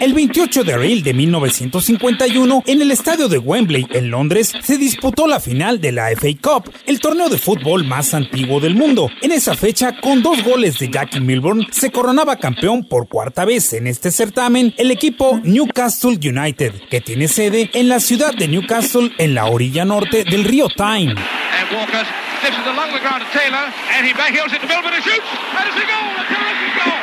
El 28 de abril de 1951, en el estadio de Wembley, en Londres, se disputó la final de la FA Cup, el torneo de fútbol más antiguo del mundo. En esa fecha, con dos goles de Jackie Milburn, se coronaba campeón por cuarta vez en este certamen el equipo Newcastle United, que tiene sede en la ciudad de Newcastle, en la orilla norte del río Tyne. And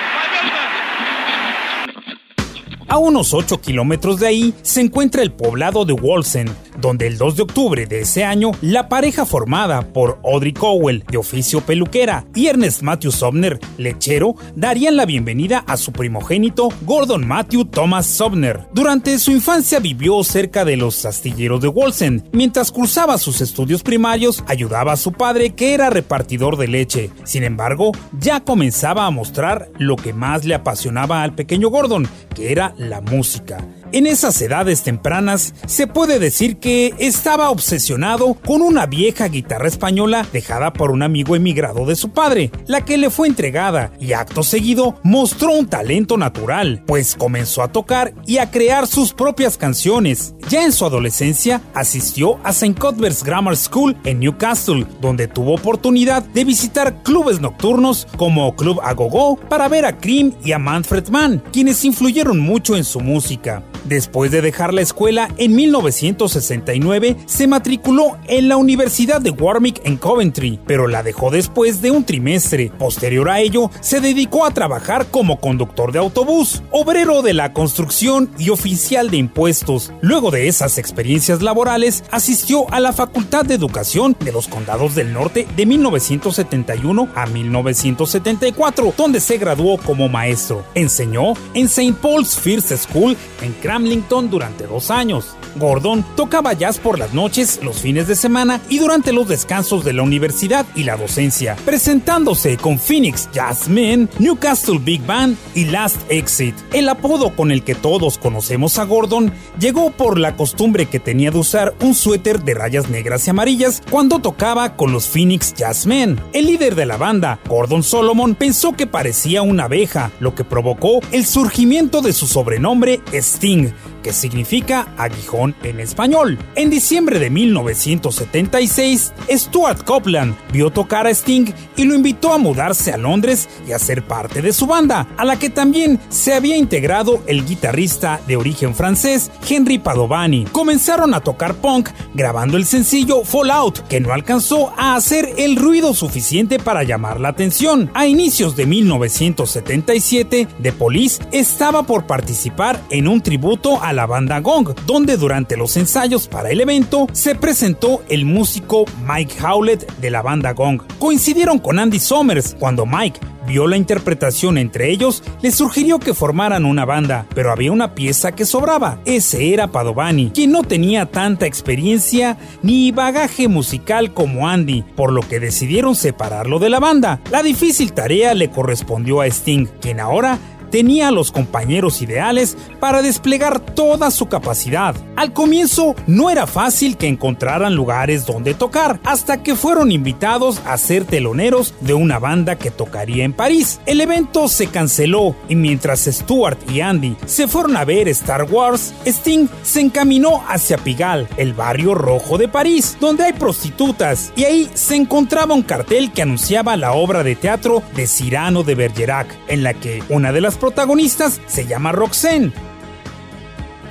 A unos 8 kilómetros de ahí se encuentra el poblado de Wolsen, donde el 2 de octubre de ese año la pareja formada por Audrey Cowell, de oficio peluquera, y Ernest Matthew Sobner, lechero, darían la bienvenida a su primogénito Gordon Matthew Thomas Sobner. Durante su infancia vivió cerca de los astilleros de Wolsen. Mientras cursaba sus estudios primarios, ayudaba a su padre que era repartidor de leche. Sin embargo, ya comenzaba a mostrar lo que más le apasionaba al pequeño Gordon, que era la música. En esas edades tempranas se puede decir que estaba obsesionado con una vieja guitarra española dejada por un amigo emigrado de su padre, la que le fue entregada y acto seguido mostró un talento natural, pues comenzó a tocar y a crear sus propias canciones. Ya en su adolescencia asistió a St. Cuthbert's Grammar School en Newcastle, donde tuvo oportunidad de visitar clubes nocturnos como Club Agogo para ver a Cream y a Manfred Mann, quienes influyeron mucho en su música. Después de dejar la escuela en 1969, se matriculó en la Universidad de Warwick en Coventry, pero la dejó después de un trimestre. Posterior a ello, se dedicó a trabajar como conductor de autobús, obrero de la construcción y oficial de impuestos. Luego de esas experiencias laborales, asistió a la Facultad de Educación de los Condados del Norte de 1971 a 1974, donde se graduó como maestro. Enseñó en St. Paul's First School en Cramlington durante dos años. Gordon tocaba jazz por las noches, los fines de semana y durante los descansos de la universidad y la docencia, presentándose con Phoenix Jazz Men, Newcastle Big Band y Last Exit. El apodo con el que todos conocemos a Gordon llegó por la costumbre que tenía de usar un suéter de rayas negras y amarillas cuando tocaba con los Phoenix Jazz Men. El líder de la banda, Gordon Solomon, pensó que parecía una abeja, lo que provocó el surgimiento de su sobrenombre Sting, continue que significa aguijón en español. En diciembre de 1976, Stuart Copeland vio tocar a Sting y lo invitó a mudarse a Londres y a ser parte de su banda, a la que también se había integrado el guitarrista de origen francés Henry Padovani. Comenzaron a tocar punk grabando el sencillo Fallout, que no alcanzó a hacer el ruido suficiente para llamar la atención. A inicios de 1977, The Police estaba por participar en un tributo a la banda Gong, donde durante los ensayos para el evento se presentó el músico Mike Howlett de la banda Gong. Coincidieron con Andy Somers cuando Mike vio la interpretación entre ellos, le sugirió que formaran una banda, pero había una pieza que sobraba. Ese era Padovani, quien no tenía tanta experiencia ni bagaje musical como Andy, por lo que decidieron separarlo de la banda. La difícil tarea le correspondió a Sting, quien ahora tenía los compañeros ideales para desplegar toda su capacidad. Al comienzo no era fácil que encontraran lugares donde tocar, hasta que fueron invitados a ser teloneros de una banda que tocaría en París. El evento se canceló y mientras Stuart y Andy se fueron a ver Star Wars, Sting se encaminó hacia Pigalle, el barrio rojo de París, donde hay prostitutas, y ahí se encontraba un cartel que anunciaba la obra de teatro de Cyrano de Bergerac, en la que una de las protagonistas se llama Roxanne.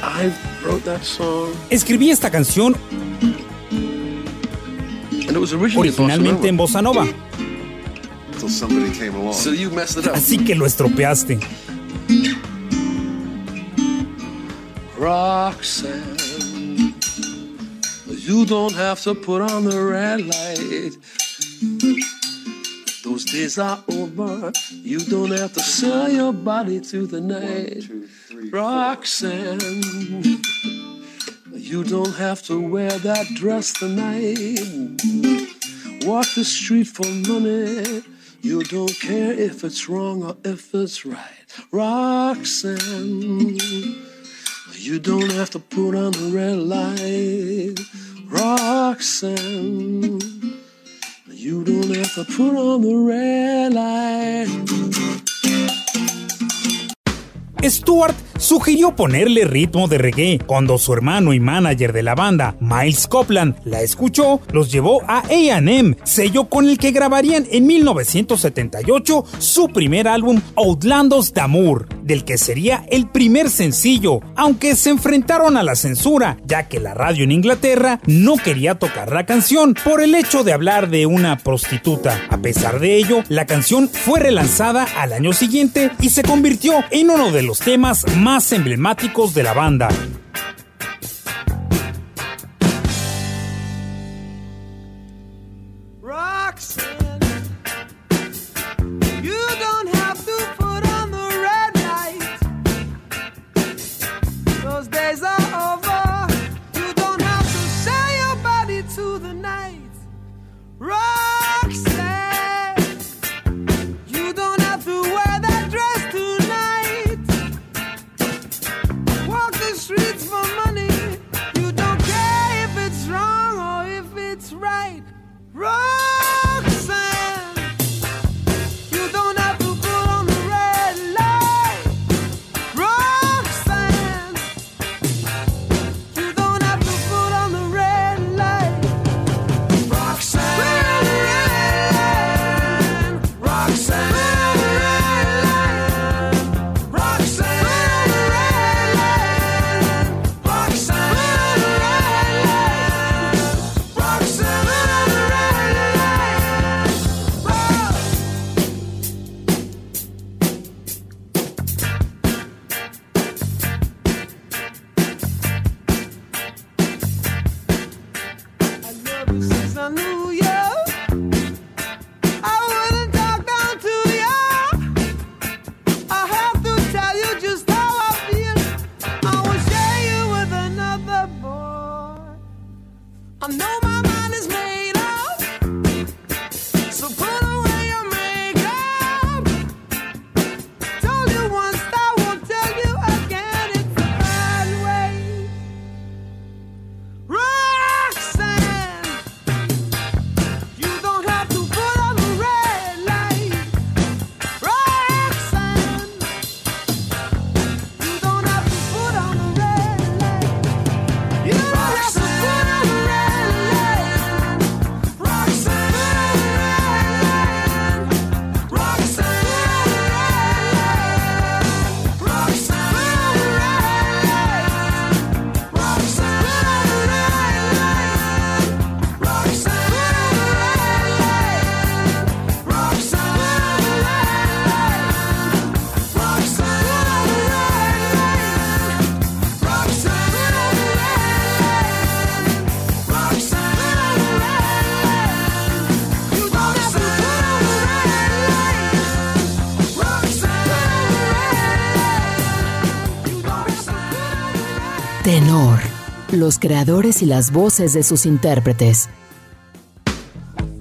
I wrote that song. Escribí esta canción And it was originalmente en bossa came along. nova. So you messed it up. así que lo estropeaste. Roxanne, you don't have to put on the red light. Those days are over. You don't have to sell your body to the night. Roxanne, You don't have to wear that dress tonight. Walk the street for money. You don't care if it's wrong or if it's right. Roxanne, you don't have to put on the red light. Roxanne, you don't have to put on the red light. Stewart sugirió ponerle ritmo de reggae. Cuando su hermano y manager de la banda, Miles Copland, la escuchó, los llevó a AM, sello con el que grabarían en 1978 su primer álbum Outlandos d'Amour, del que sería el primer sencillo, aunque se enfrentaron a la censura, ya que la radio en Inglaterra no quería tocar la canción por el hecho de hablar de una prostituta. A pesar de ello, la canción fue relanzada al año siguiente y se convirtió en uno de los temas más emblemáticos de la banda. Tenor. Los creadores y las voces de sus intérpretes.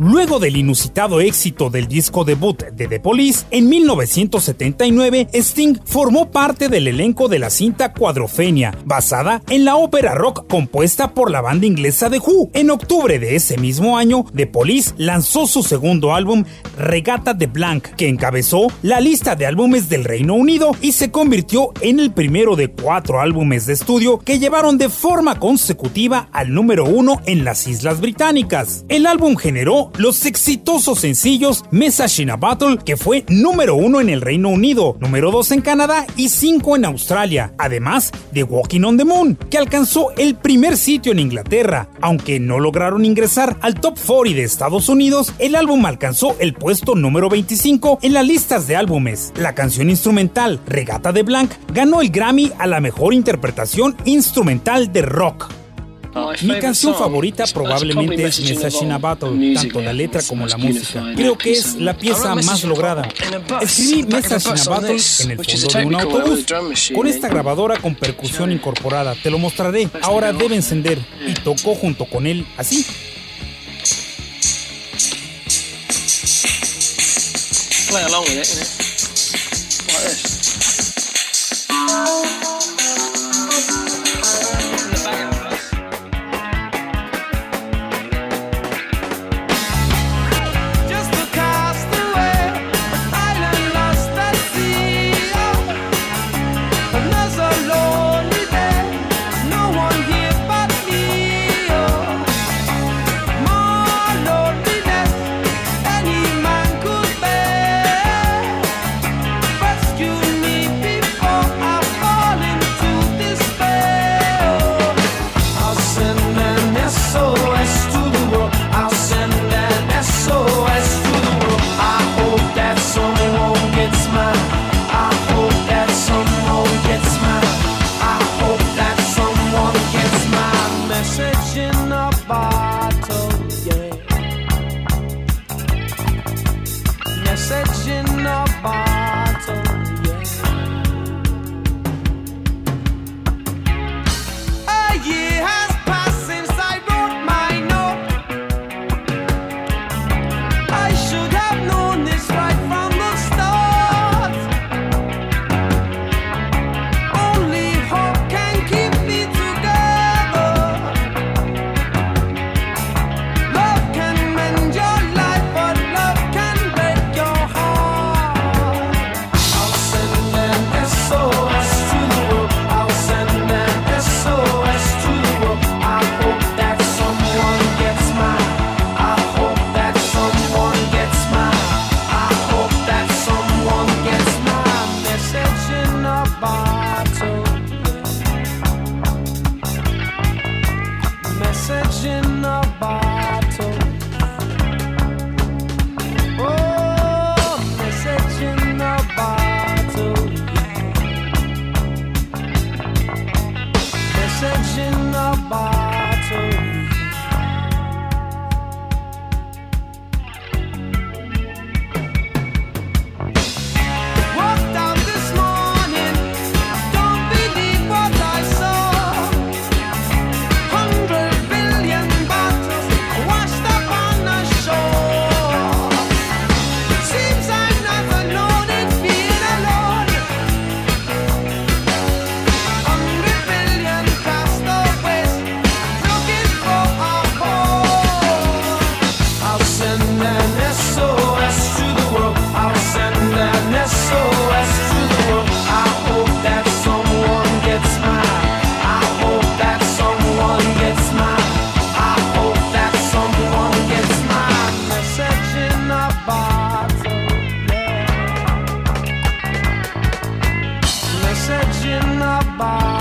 Luego del inusitado éxito del disco debut de The Police, en 1979 Sting formó parte del elenco de la cinta Cuadrofenia, basada en la ópera rock compuesta por la banda inglesa The Who. En octubre de ese mismo año, The Police lanzó su segundo álbum, Regata de Blanc, que encabezó la lista de álbumes del Reino Unido y se convirtió en el primero de cuatro álbumes de estudio que llevaron de forma consecutiva al número uno en las Islas Británicas. El álbum generó los exitosos sencillos Message in a Battle, que fue número uno en el Reino Unido, número dos en Canadá y cinco en Australia, además de Walking on the Moon, que alcanzó el primer sitio en Inglaterra. Aunque no lograron ingresar al top 40 de Estados Unidos, el álbum alcanzó el puesto número 25 en las listas de álbumes. La canción instrumental Regata de Blanc ganó el Grammy a la mejor interpretación instrumental de rock. Mi canción favorita probablemente es Mesashina Battle, tanto la letra como la música. Creo que es la pieza más lograda. Escribí Mesashina Battle en el fondo de un autobús, con esta grabadora con percusión incorporada. Te lo mostraré. Ahora debe encender. Y tocó junto con él así. Play along with it, you know? Like this. in the bar.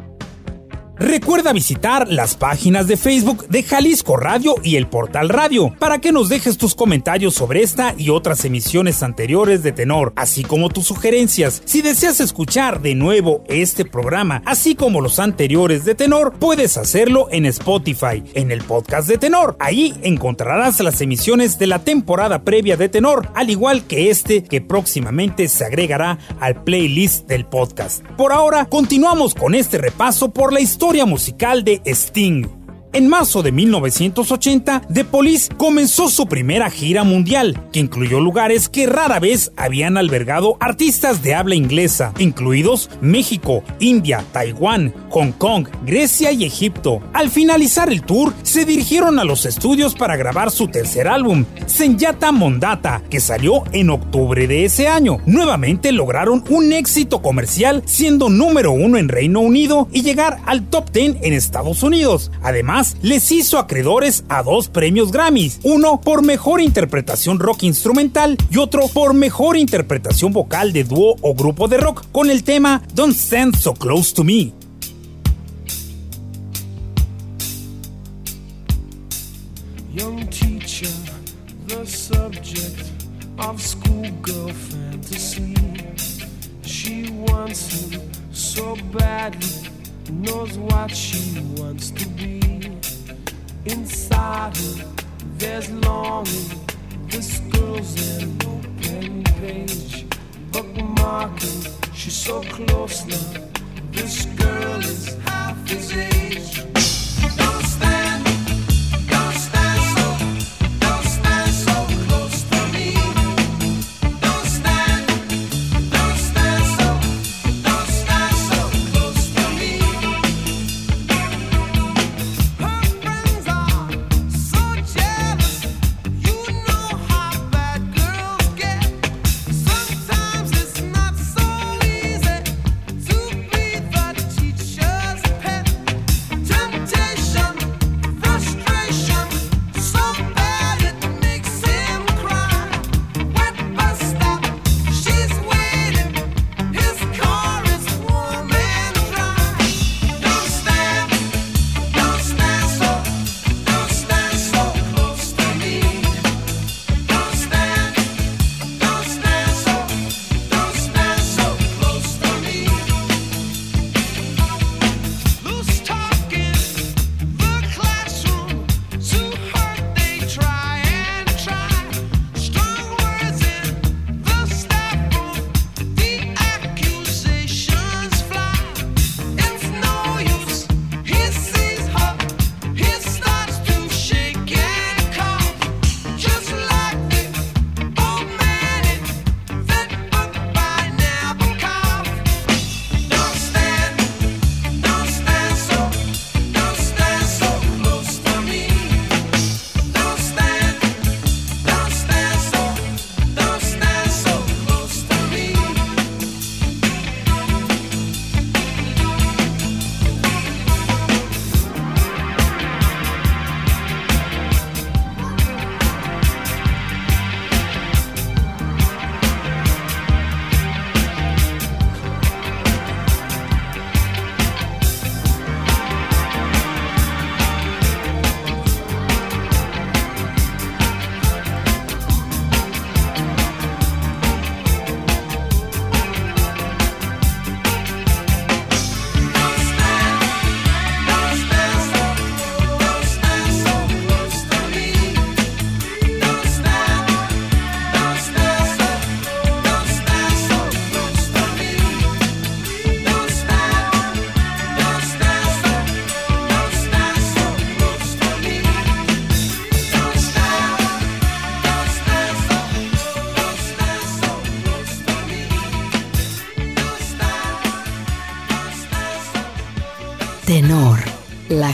Recuerda visitar las páginas de Facebook de Jalisco Radio y el Portal Radio para que nos dejes tus comentarios sobre esta y otras emisiones anteriores de Tenor, así como tus sugerencias. Si deseas escuchar de nuevo este programa, así como los anteriores de Tenor, puedes hacerlo en Spotify, en el podcast de Tenor. Ahí encontrarás las emisiones de la temporada previa de Tenor, al igual que este que próximamente se agregará al playlist del podcast. Por ahora, continuamos con este repaso por la historia musical de Sting. En marzo de 1980, The Police comenzó su primera gira mundial, que incluyó lugares que rara vez habían albergado artistas de habla inglesa, incluidos México, India, Taiwán, Hong Kong, Grecia y Egipto. Al finalizar el tour, se dirigieron a los estudios para grabar su tercer álbum, Senyata Mondata, que salió en octubre de ese año. Nuevamente lograron un éxito comercial, siendo número uno en Reino Unido y llegar al top 10 en Estados Unidos. Además, les hizo acreedores a dos premios Grammys, uno por mejor interpretación rock instrumental y otro por mejor interpretación vocal de dúo o grupo de rock con el tema Don't Stand So Close to Me. She wants so badly, knows what she wants to be. Inside her, there's longing. This girl's an open page, bookmarking. She's so close now. This girl is half his age.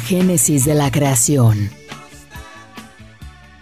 Génesis de la creación.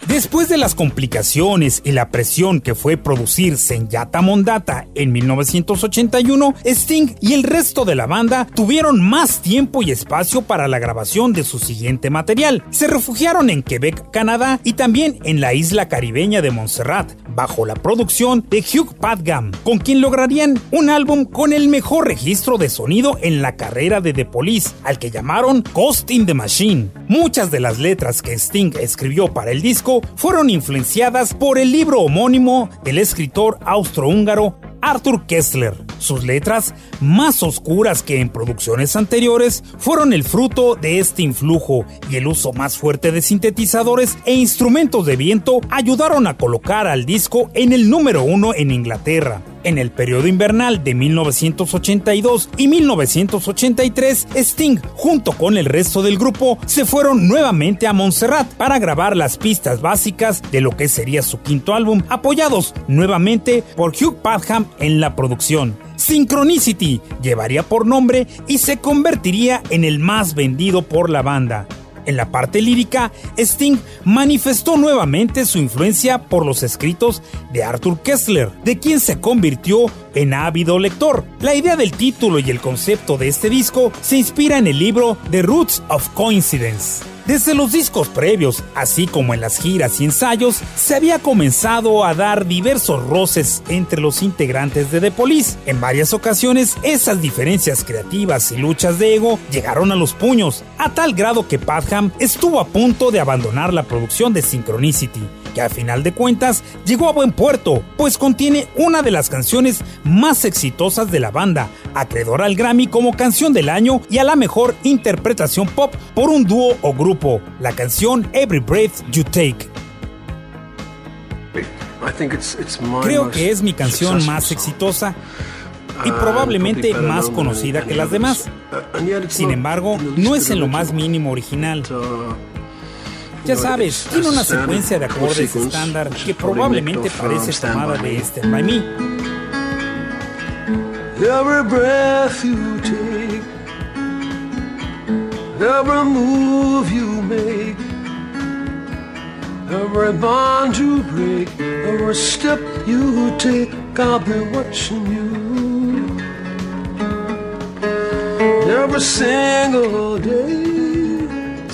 Después de las complicaciones y la presión que fue producir Senyata Mondata en 1981, Sting y el resto de la banda tuvieron más tiempo y espacio para la grabación de su siguiente material. Se refugiaron en Quebec, Canadá y también en la isla caribeña de Montserrat, bajo la producción de Hugh Padgham, con quien lograrían un álbum con el mejor registro de sonido en la carrera de The Police, al que llamaron Ghost in the Machine. Muchas de las letras que Sting escribió para el disco fueron influenciadas por el libro homónimo del escritor austrohúngaro Arthur Kessler. Sus letras, más oscuras que en producciones anteriores, fueron el fruto de este influjo y el uso más fuerte de sintetizadores e instrumentos de viento ayudaron a colocar al disco en el número uno en Inglaterra. En el periodo invernal de 1982 y 1983, Sting, junto con el resto del grupo, se fueron nuevamente a Montserrat para grabar las pistas básicas de lo que sería su quinto álbum, apoyados nuevamente por Hugh Padgham en la producción. Synchronicity llevaría por nombre y se convertiría en el más vendido por la banda. En la parte lírica, Sting manifestó nuevamente su influencia por los escritos de Arthur Kessler, de quien se convirtió en ávido lector. La idea del título y el concepto de este disco se inspira en el libro The Roots of Coincidence. Desde los discos previos, así como en las giras y ensayos, se había comenzado a dar diversos roces entre los integrantes de The Police. En varias ocasiones, esas diferencias creativas y luchas de ego llegaron a los puños, a tal grado que Padham estuvo a punto de abandonar la producción de Synchronicity que a final de cuentas llegó a buen puerto, pues contiene una de las canciones más exitosas de la banda, acreedora al Grammy como canción del año y a la mejor interpretación pop por un dúo o grupo, la canción Every Breath You Take. Creo que es mi canción más exitosa y probablemente más conocida que las demás. Sin embargo, no es en lo más mínimo original. Ya sabes, tiene una secuencia de acordes estándar que probablemente parece tomada de Stand By Me. Every breath you take, every move you make, every bond you break, every step you take, I'll be watching you. Every single day.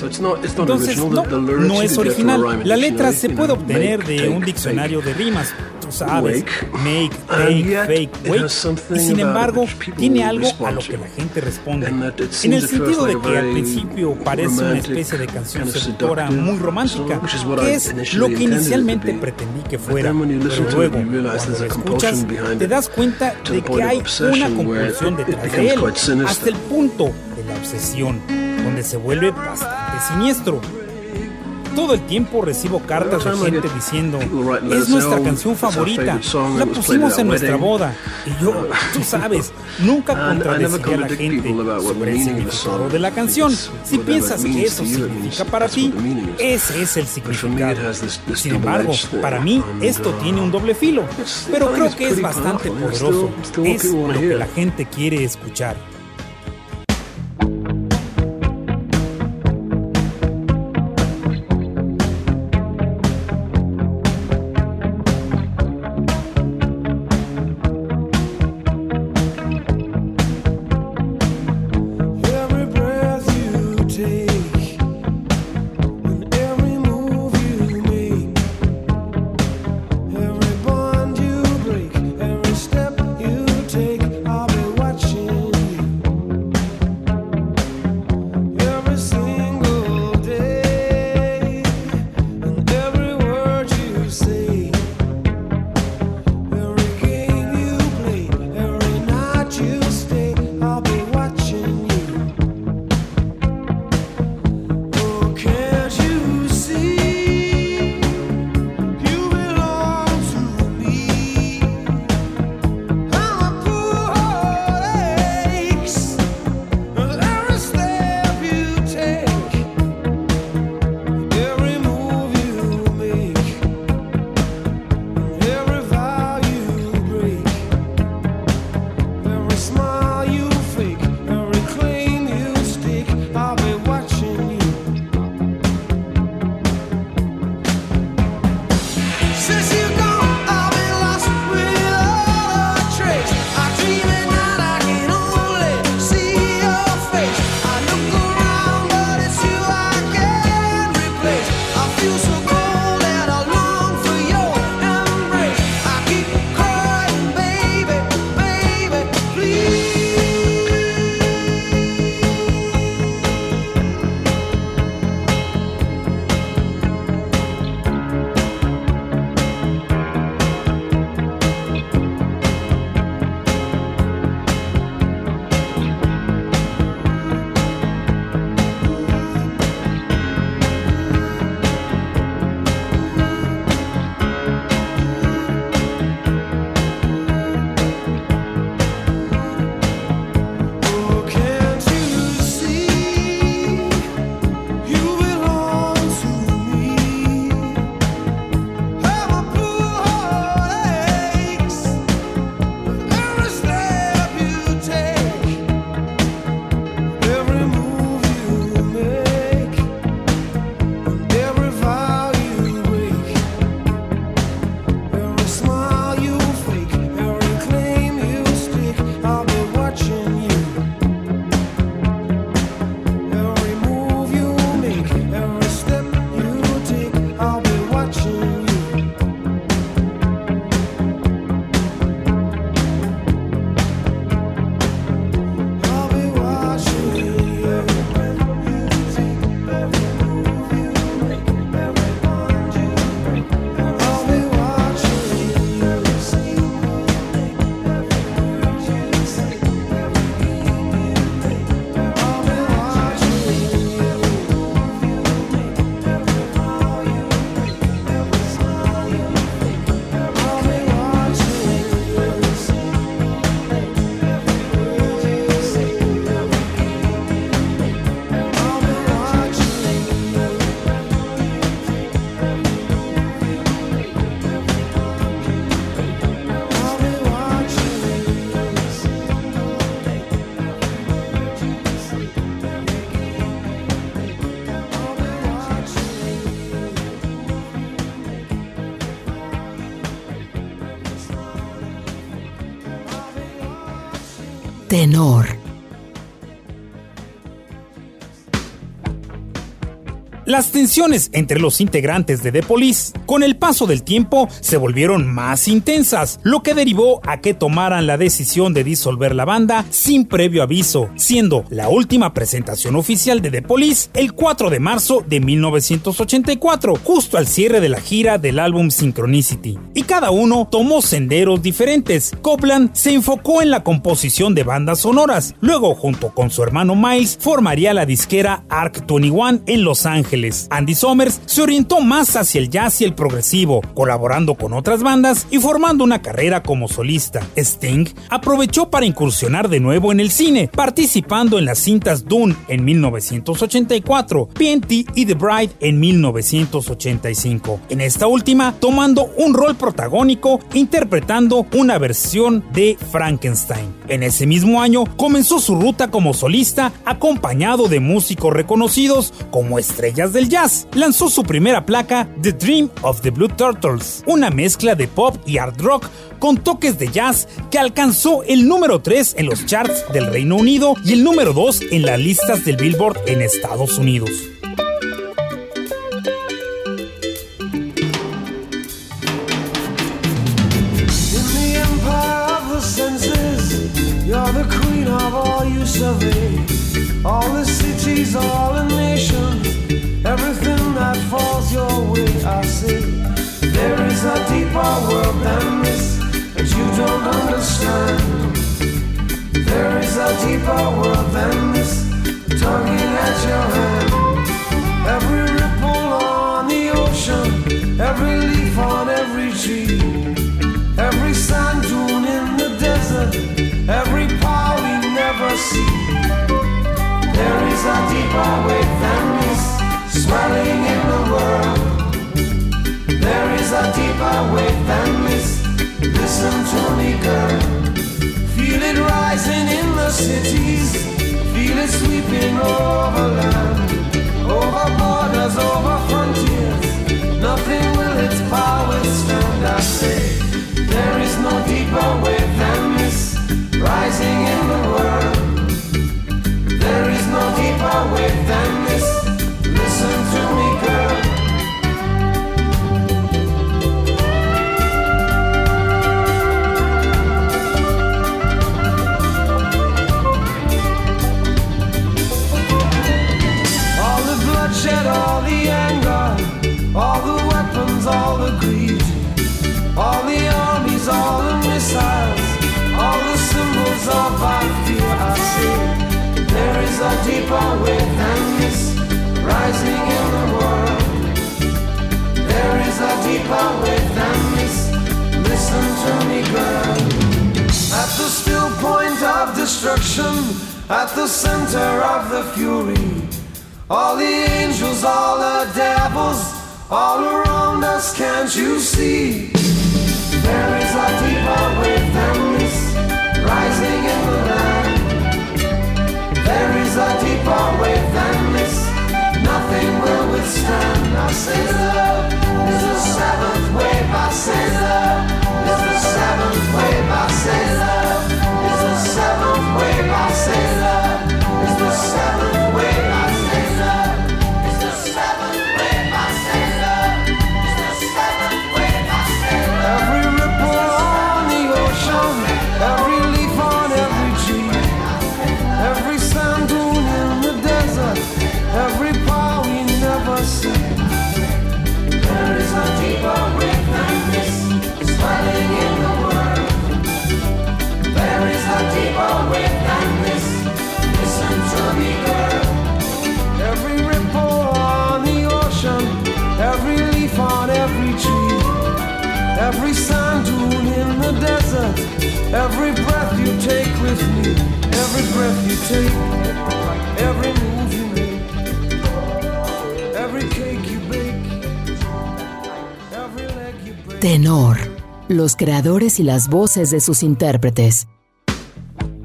Entonces, no, no es original. La letra se puede obtener de un diccionario de rimas, tú sabes, make, take, fake, wake, y sin embargo tiene algo a lo que la gente responde. En el sentido de que al principio parece una especie de canción seductora muy romántica, que es lo que inicialmente pretendí que fuera, pero luego, cuando la escuchas, te das cuenta de que hay una compulsión detrás de él, hasta el punto de la obsesión donde se vuelve bastante siniestro. Todo el tiempo recibo cartas de gente diciendo, es nuestra canción favorita, la pusimos en nuestra boda. Y yo, tú sabes, nunca contradeciría a la gente sobre el significado de la canción. Si piensas que eso significa para ti, ese es el significado. Sin embargo, para mí esto tiene un doble filo, pero creo que es bastante poderoso. Es lo que la gente quiere escuchar. Las tensiones entre los integrantes de The Police con el paso del tiempo se volvieron más intensas, lo que derivó a que tomaran la decisión de disolver la banda sin previo aviso, siendo la última presentación oficial de The Police el 4 de marzo de 1984, justo al cierre de la gira del álbum Synchronicity. Y cada uno tomó senderos diferentes. Copland se enfocó en la composición de bandas sonoras, luego junto con su hermano Miles formaría la disquera Arc 21 en Los Ángeles. Andy Somers se orientó más hacia el jazz y el progresivo, colaborando con otras bandas y formando una carrera como solista. Sting aprovechó para incursionar de nuevo en el cine, participando en las cintas Dune en 1984, PNT y The Bride en 1985. En esta última, tomando un rol protagónico interpretando una versión de Frankenstein. En ese mismo año comenzó su ruta como solista acompañado de músicos reconocidos como estrellas del jazz, lanzó su primera placa, The Dream of the Blue Turtles, una mezcla de pop y art rock con toques de jazz que alcanzó el número 3 en los charts del Reino Unido y el número 2 en las listas del Billboard en Estados Unidos. Everything that falls your way, I see. There is a deeper world than this that you don't understand. There is a deeper world than this, tugging at your hand. Every ripple on the ocean, every leaf on every tree, every sand dune in the desert, every power we never see. There is a deeper wave than this swelling in the world. There is a deeper wave than this. Listen to me, girl. Feel it rising in the cities. Feel it sweeping over land, over borders, over frontiers. Nothing will its power stand. I say there is no deeper wave than this destruction, at the center of the fury, all the angels, all the devils, all around us, can't you see? There is a deeper wave than this rising in the land. There is a deeper wave than this. Nothing will withstand. I say love is the seventh wave. I say love is the seventh wave. I say love wave. I say love is the seventh los creadores y las voces de sus intérpretes.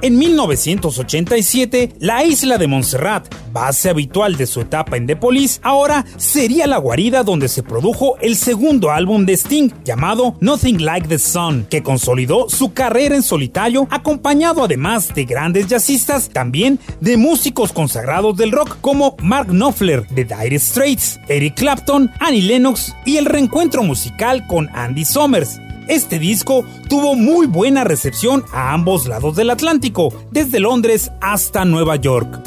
En 1987, la isla de Montserrat, base habitual de su etapa en The Police, ahora sería la guarida donde se produjo el segundo álbum de Sting llamado Nothing Like the Sun, que consolidó su carrera en solitario, acompañado además de grandes jazzistas, también de músicos consagrados del rock como Mark Knopfler de Dire Straits, Eric Clapton, Annie Lennox y el reencuentro musical con Andy Summers, este disco tuvo muy buena recepción a ambos lados del Atlántico, desde Londres hasta Nueva York.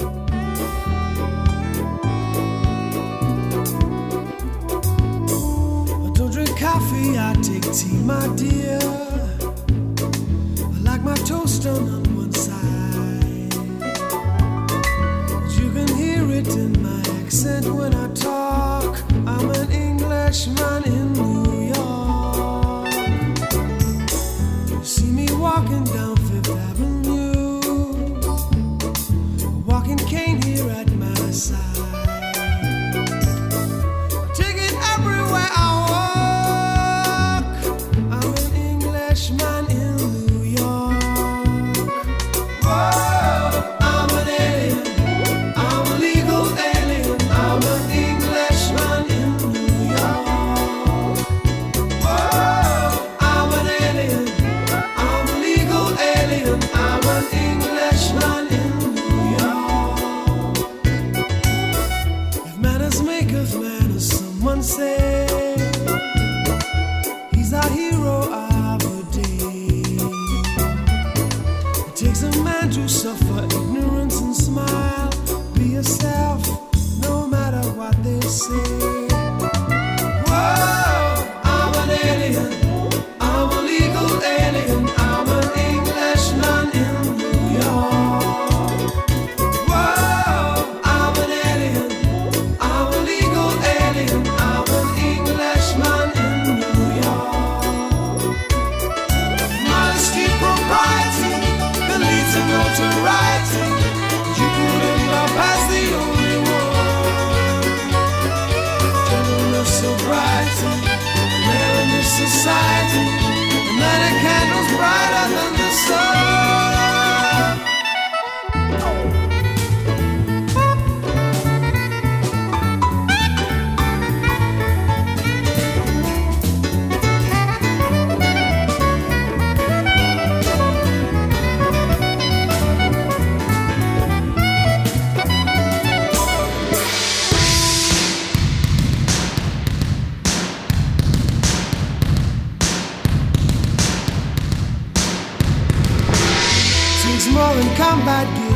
in my accent when I talk. I'm an Englishman in walking down Fifth Avenue, walking.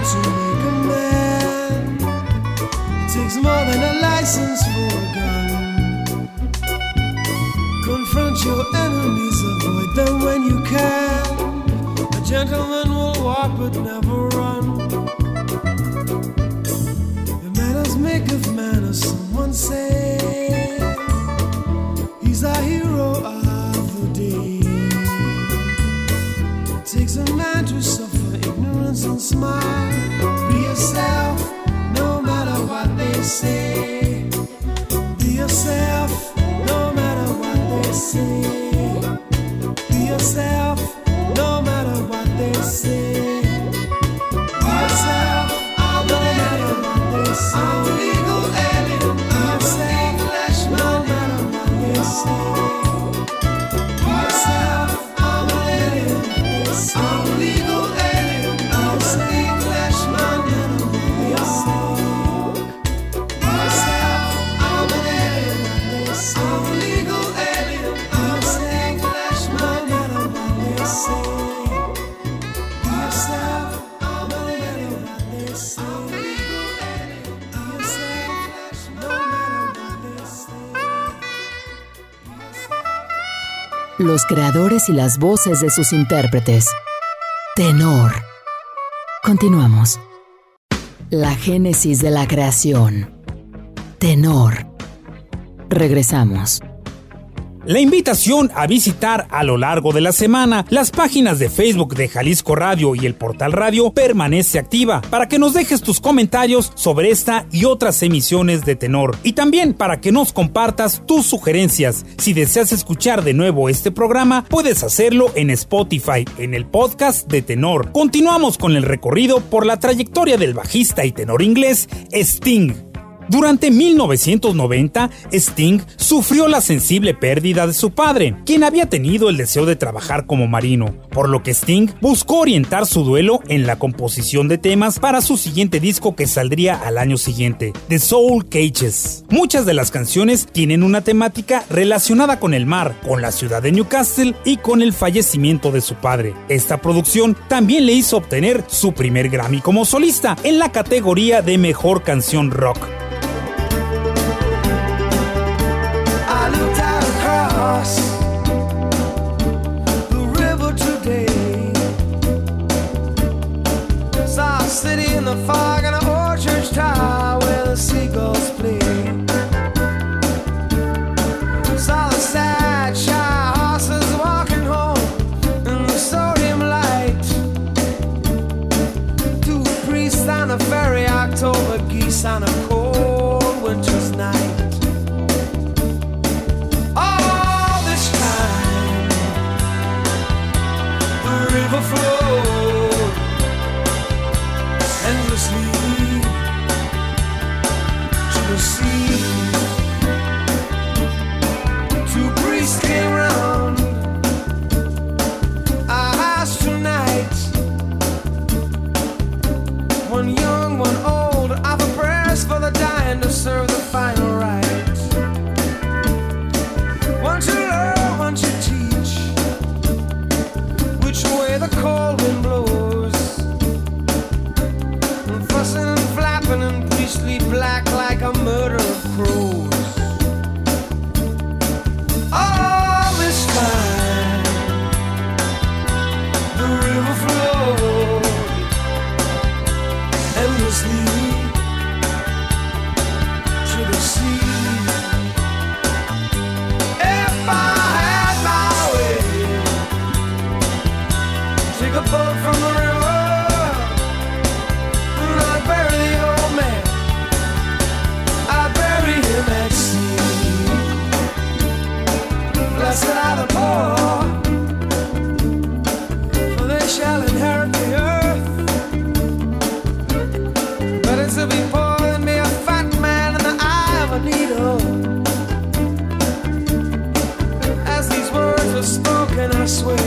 to los creadores y las voces de sus intérpretes. Tenor. Continuamos. La génesis de la creación. Tenor. Regresamos invitación a visitar a lo largo de la semana las páginas de Facebook de Jalisco Radio y el portal radio permanece activa para que nos dejes tus comentarios sobre esta y otras emisiones de tenor y también para que nos compartas tus sugerencias. Si deseas escuchar de nuevo este programa, puedes hacerlo en Spotify, en el podcast de tenor. Continuamos con el recorrido por la trayectoria del bajista y tenor inglés Sting. Durante 1990, Sting sufrió la sensible pérdida de su padre, quien había tenido el deseo de trabajar como marino, por lo que Sting buscó orientar su duelo en la composición de temas para su siguiente disco que saldría al año siguiente, The Soul Cages. Muchas de las canciones tienen una temática relacionada con el mar, con la ciudad de Newcastle y con el fallecimiento de su padre. Esta producción también le hizo obtener su primer Grammy como solista en la categoría de Mejor Canción Rock. Priests on a ferry, October geese on a cold I swear,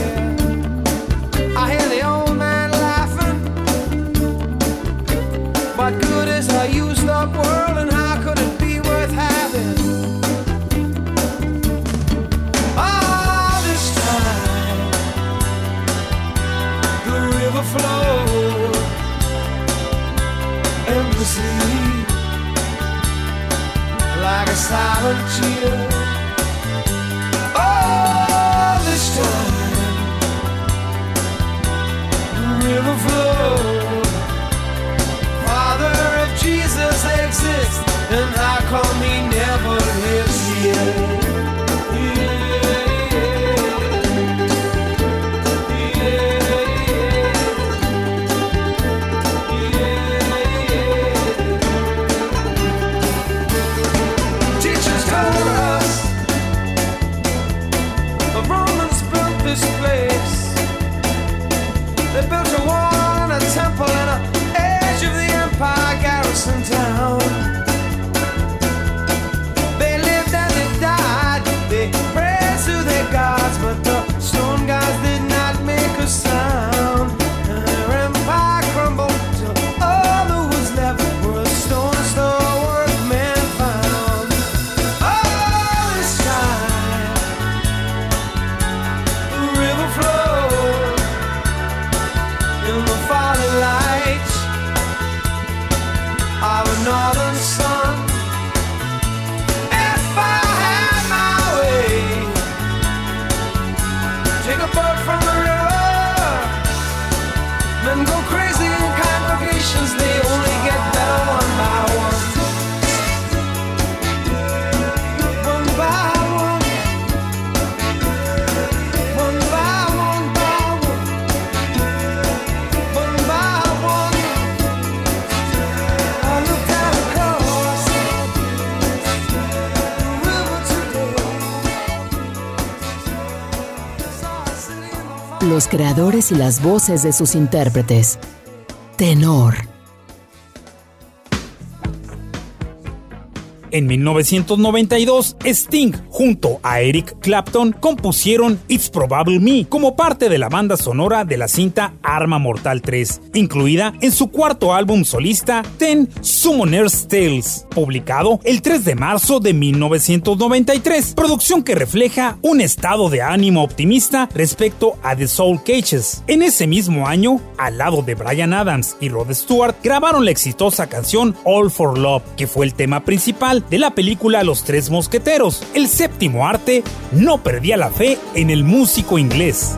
creadores y las voces de sus intérpretes. Tenor. En 1992, Sting junto a Eric Clapton compusieron It's Probable Me como parte de la banda sonora de la cinta Arma Mortal 3, incluida en su cuarto álbum solista Ten Summoner's Tales, publicado el 3 de marzo de 1993, producción que refleja un estado de ánimo optimista respecto a The Soul Cages. En ese mismo año, al lado de Brian Adams y Rod Stewart, grabaron la exitosa canción All for Love, que fue el tema principal de la película Los Tres Mosqueteros. El séptimo arte no perdía la fe en el músico inglés.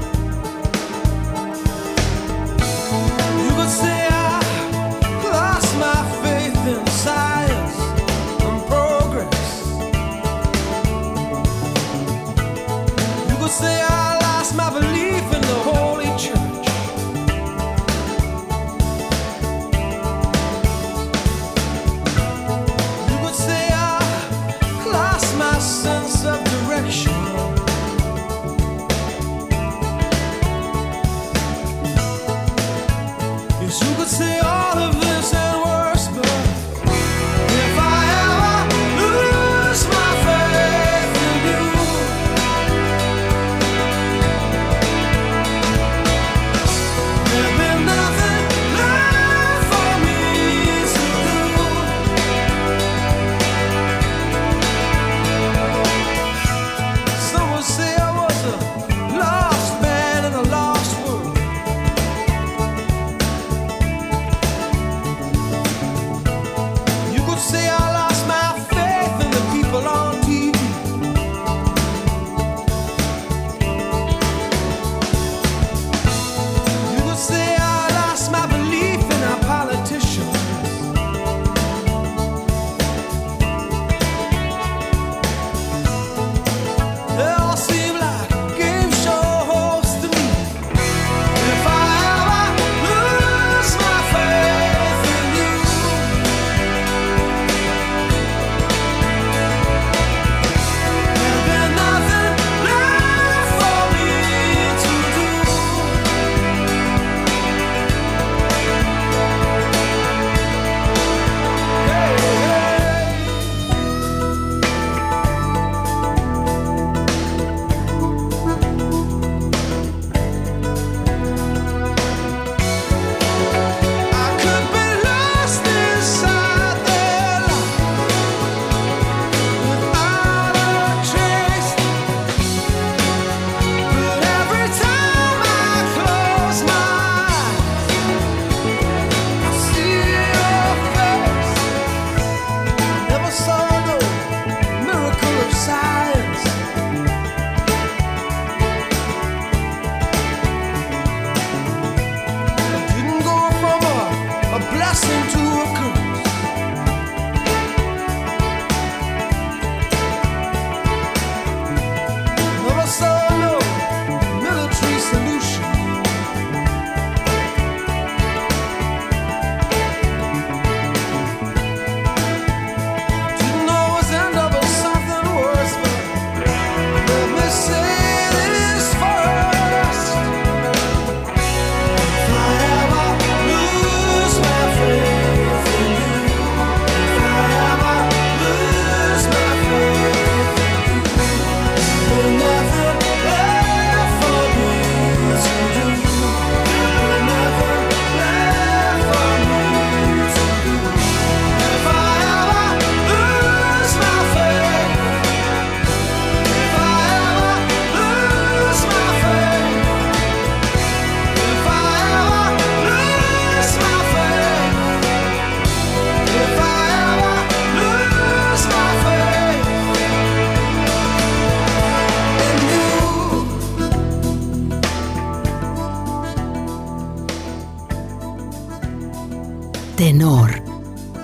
Nicanor,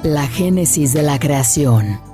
la génesis de la creación.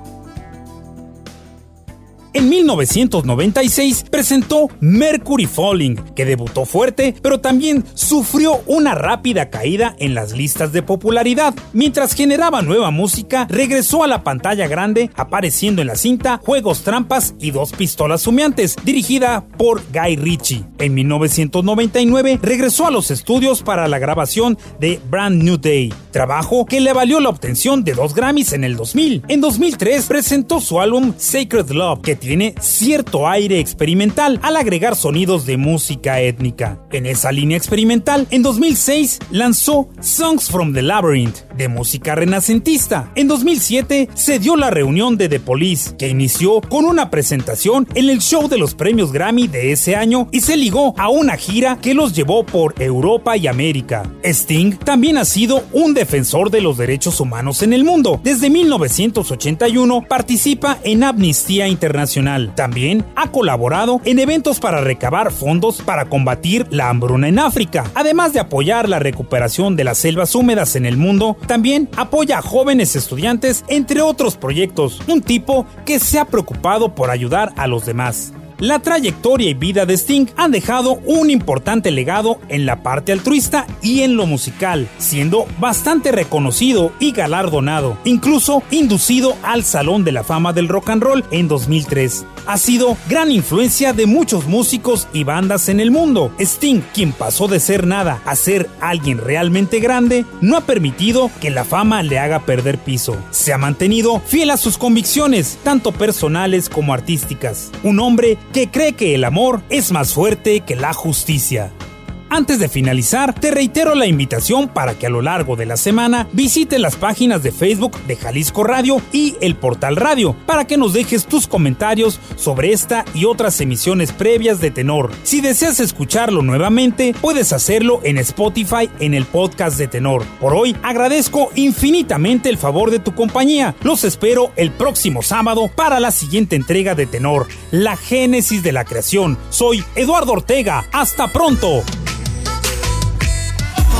En 1996 presentó Mercury Falling, que debutó fuerte, pero también sufrió una rápida caída en las listas de popularidad. Mientras generaba nueva música, regresó a la pantalla grande, apareciendo en la cinta Juegos Trampas y Dos Pistolas Humeantes, dirigida por Guy Ritchie. En 1999 regresó a los estudios para la grabación de Brand New Day, trabajo que le valió la obtención de dos Grammys en el 2000. En 2003 presentó su álbum Sacred Love, que tiene cierto aire experimental al agregar sonidos de música étnica. En esa línea experimental, en 2006 lanzó Songs from the Labyrinth, de música renacentista. En 2007 se dio la reunión de The Police, que inició con una presentación en el show de los premios Grammy de ese año y se ligó a una gira que los llevó por Europa y América. Sting también ha sido un defensor de los derechos humanos en el mundo. Desde 1981 participa en Amnistía Internacional. También ha colaborado en eventos para recabar fondos para combatir la hambruna en África. Además de apoyar la recuperación de las selvas húmedas en el mundo, también apoya a jóvenes estudiantes, entre otros proyectos. Un tipo que se ha preocupado por ayudar a los demás. La trayectoria y vida de Sting han dejado un importante legado en la parte altruista y en lo musical, siendo bastante reconocido y galardonado, incluso inducido al Salón de la Fama del Rock and Roll en 2003. Ha sido gran influencia de muchos músicos y bandas en el mundo. Sting, quien pasó de ser nada a ser alguien realmente grande, no ha permitido que la fama le haga perder piso. Se ha mantenido fiel a sus convicciones, tanto personales como artísticas. Un hombre que cree que el amor es más fuerte que la justicia. Antes de finalizar, te reitero la invitación para que a lo largo de la semana visites las páginas de Facebook de Jalisco Radio y el Portal Radio para que nos dejes tus comentarios sobre esta y otras emisiones previas de Tenor. Si deseas escucharlo nuevamente, puedes hacerlo en Spotify en el podcast de Tenor. Por hoy agradezco infinitamente el favor de tu compañía. Los espero el próximo sábado para la siguiente entrega de Tenor, la génesis de la creación. Soy Eduardo Ortega. Hasta pronto.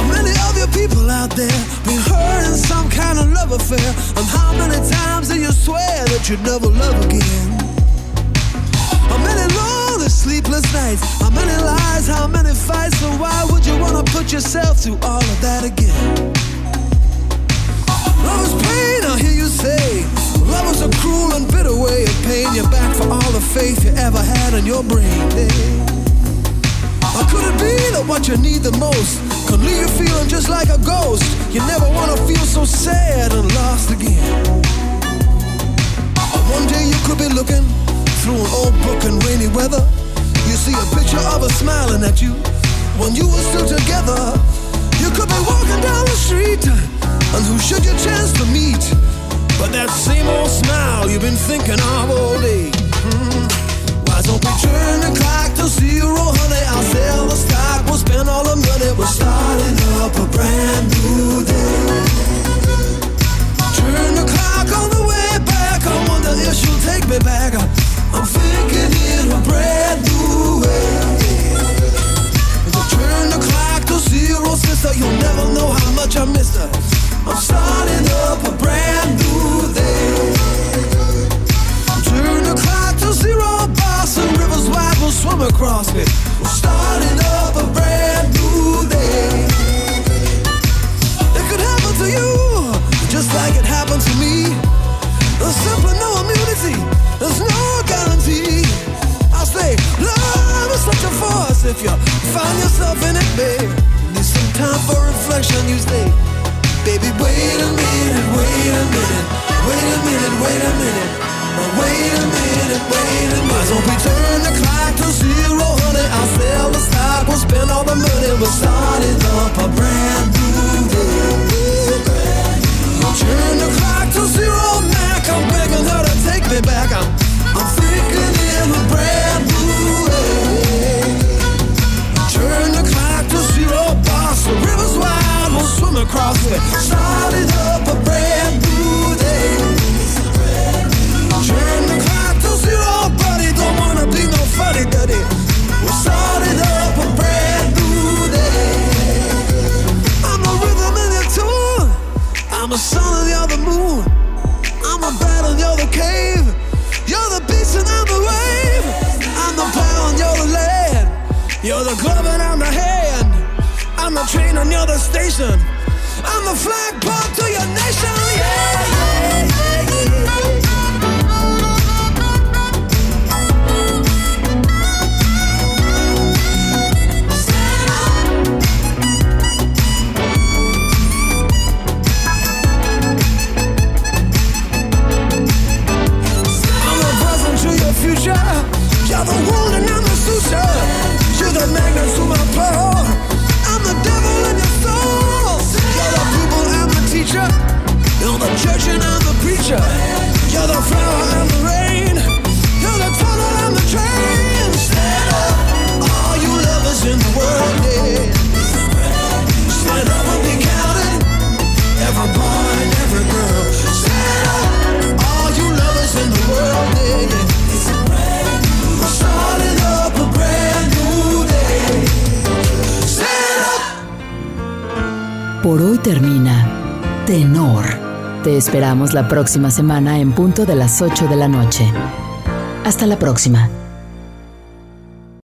Many of you people out there been hurt in some kind of love affair? And how many times do you swear that you'd never love again? How many lonely, sleepless nights? How many lies? How many fights? So why would you wanna put yourself through all of that again? Love is pain, I hear you say. Love is a cruel and bitter way of paying you back for all the faith you ever had in your brain. Hey. Or could it be that what you need the most could leave you feeling just like a ghost? You never wanna feel so sad and lost again. One day you could be looking through an old book in rainy weather. You see a picture of her smiling at you when you were still together. You could be walking down the street, and who should you chance to meet? But that same old smile you've been thinking of all day. Hmm. Why don't we turn the clock to zero, honey? I'll sell the stock, we'll spend all the money. We're starting up a brand new day. Turn the clock on the way back. I wonder if she'll take me back. I'm thinking in a brand new way. Turn the clock to zero, sister. You'll never know how much I missed her. I'm starting up a brand new day. Swim across me. We're starting up a brand new day. It could happen to you, just like it happened to me. There's simply no immunity, there's no guarantee. I say, love is such a force if you find yourself in it, babe. Need some time for reflection, you say. Baby, wait a minute, wait a minute, wait a minute, wait a minute. Now wait a minute, wait a minute. We turn the clock to zero, honey? I'll sell the stock, we'll spend all the money. We're starting up a brand new day. Turn the clock to zero, Mac. I'm begging her to take me back. I'm, I'm thinking in brand new. Turn the clock to zero, boss. The river's wide, we'll swim across it. the glove and I'm the hand. I'm the train on the other station. I'm the flagpole to Por hoy termina Tenor. Te esperamos la próxima semana en punto de las 8 de la noche. Hasta la próxima.